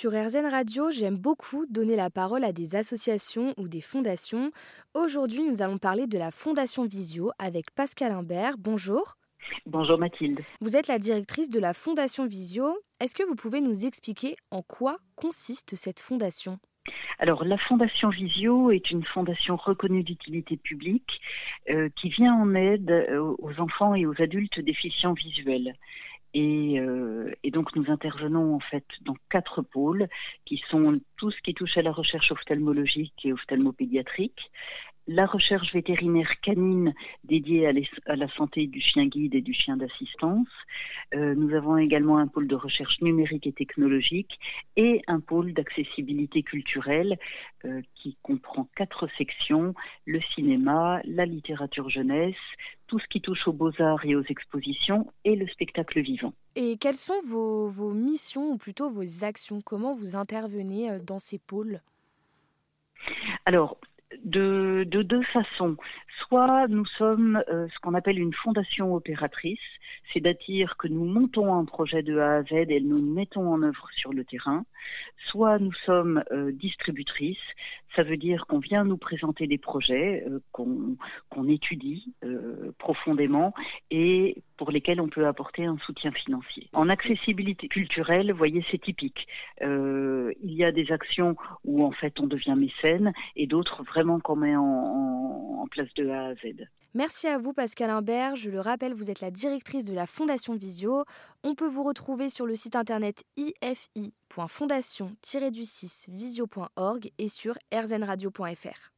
Sur RZN Radio, j'aime beaucoup donner la parole à des associations ou des fondations. Aujourd'hui, nous allons parler de la Fondation Visio avec Pascal Imbert. Bonjour. Bonjour Mathilde. Vous êtes la directrice de la Fondation Visio. Est-ce que vous pouvez nous expliquer en quoi consiste cette fondation? Alors, la Fondation Visio est une fondation reconnue d'utilité publique euh, qui vient en aide euh, aux enfants et aux adultes déficients visuels. Et, euh, et, donc nous intervenons en fait dans quatre pôles qui sont tout ce qui touche à la recherche ophtalmologique et ophtalmopédiatrique, la recherche vétérinaire canine dédiée à, la santé du chien guide et du chien d'assistance. Euh, nous avons également un pôle de recherche numérique et technologique et un pôle d'accessibilité culturelle euh, qui comprend quatre sections, le cinéma, la littérature jeunesse, tout ce qui touche aux beaux-arts et aux expositions et le spectacle vivant. Et quelles sont vos, vos missions ou plutôt vos actions? Comment vous intervenez euh, dans ces pôles? Alors, de, de, deux façons. Soit nous sommes euh, ce qu'on appelle une fondation opératrice, c'est-à-dire que nous montons un projet de A à Z et nous le mettons en œuvre sur le terrain. Soit nous sommes euh, distributrices, ça veut dire qu'on vient nous présenter des projets euh, qu'on étudie profondément et pour lesquels on peut apporter un soutien financier. En accessibilité culturelle, vous voyez, c'est typique. il y a des actions où en fait on devient mécène et d'autres vraiment qu'on met en, place de A à Z. Merci à vous Pascal Imbert. Je le rappelle, vous êtes la directrice de la Fondation Visio. On peut vous retrouver sur le site internet ifi.fondation-du6visio.org et sur rzenradio.fr.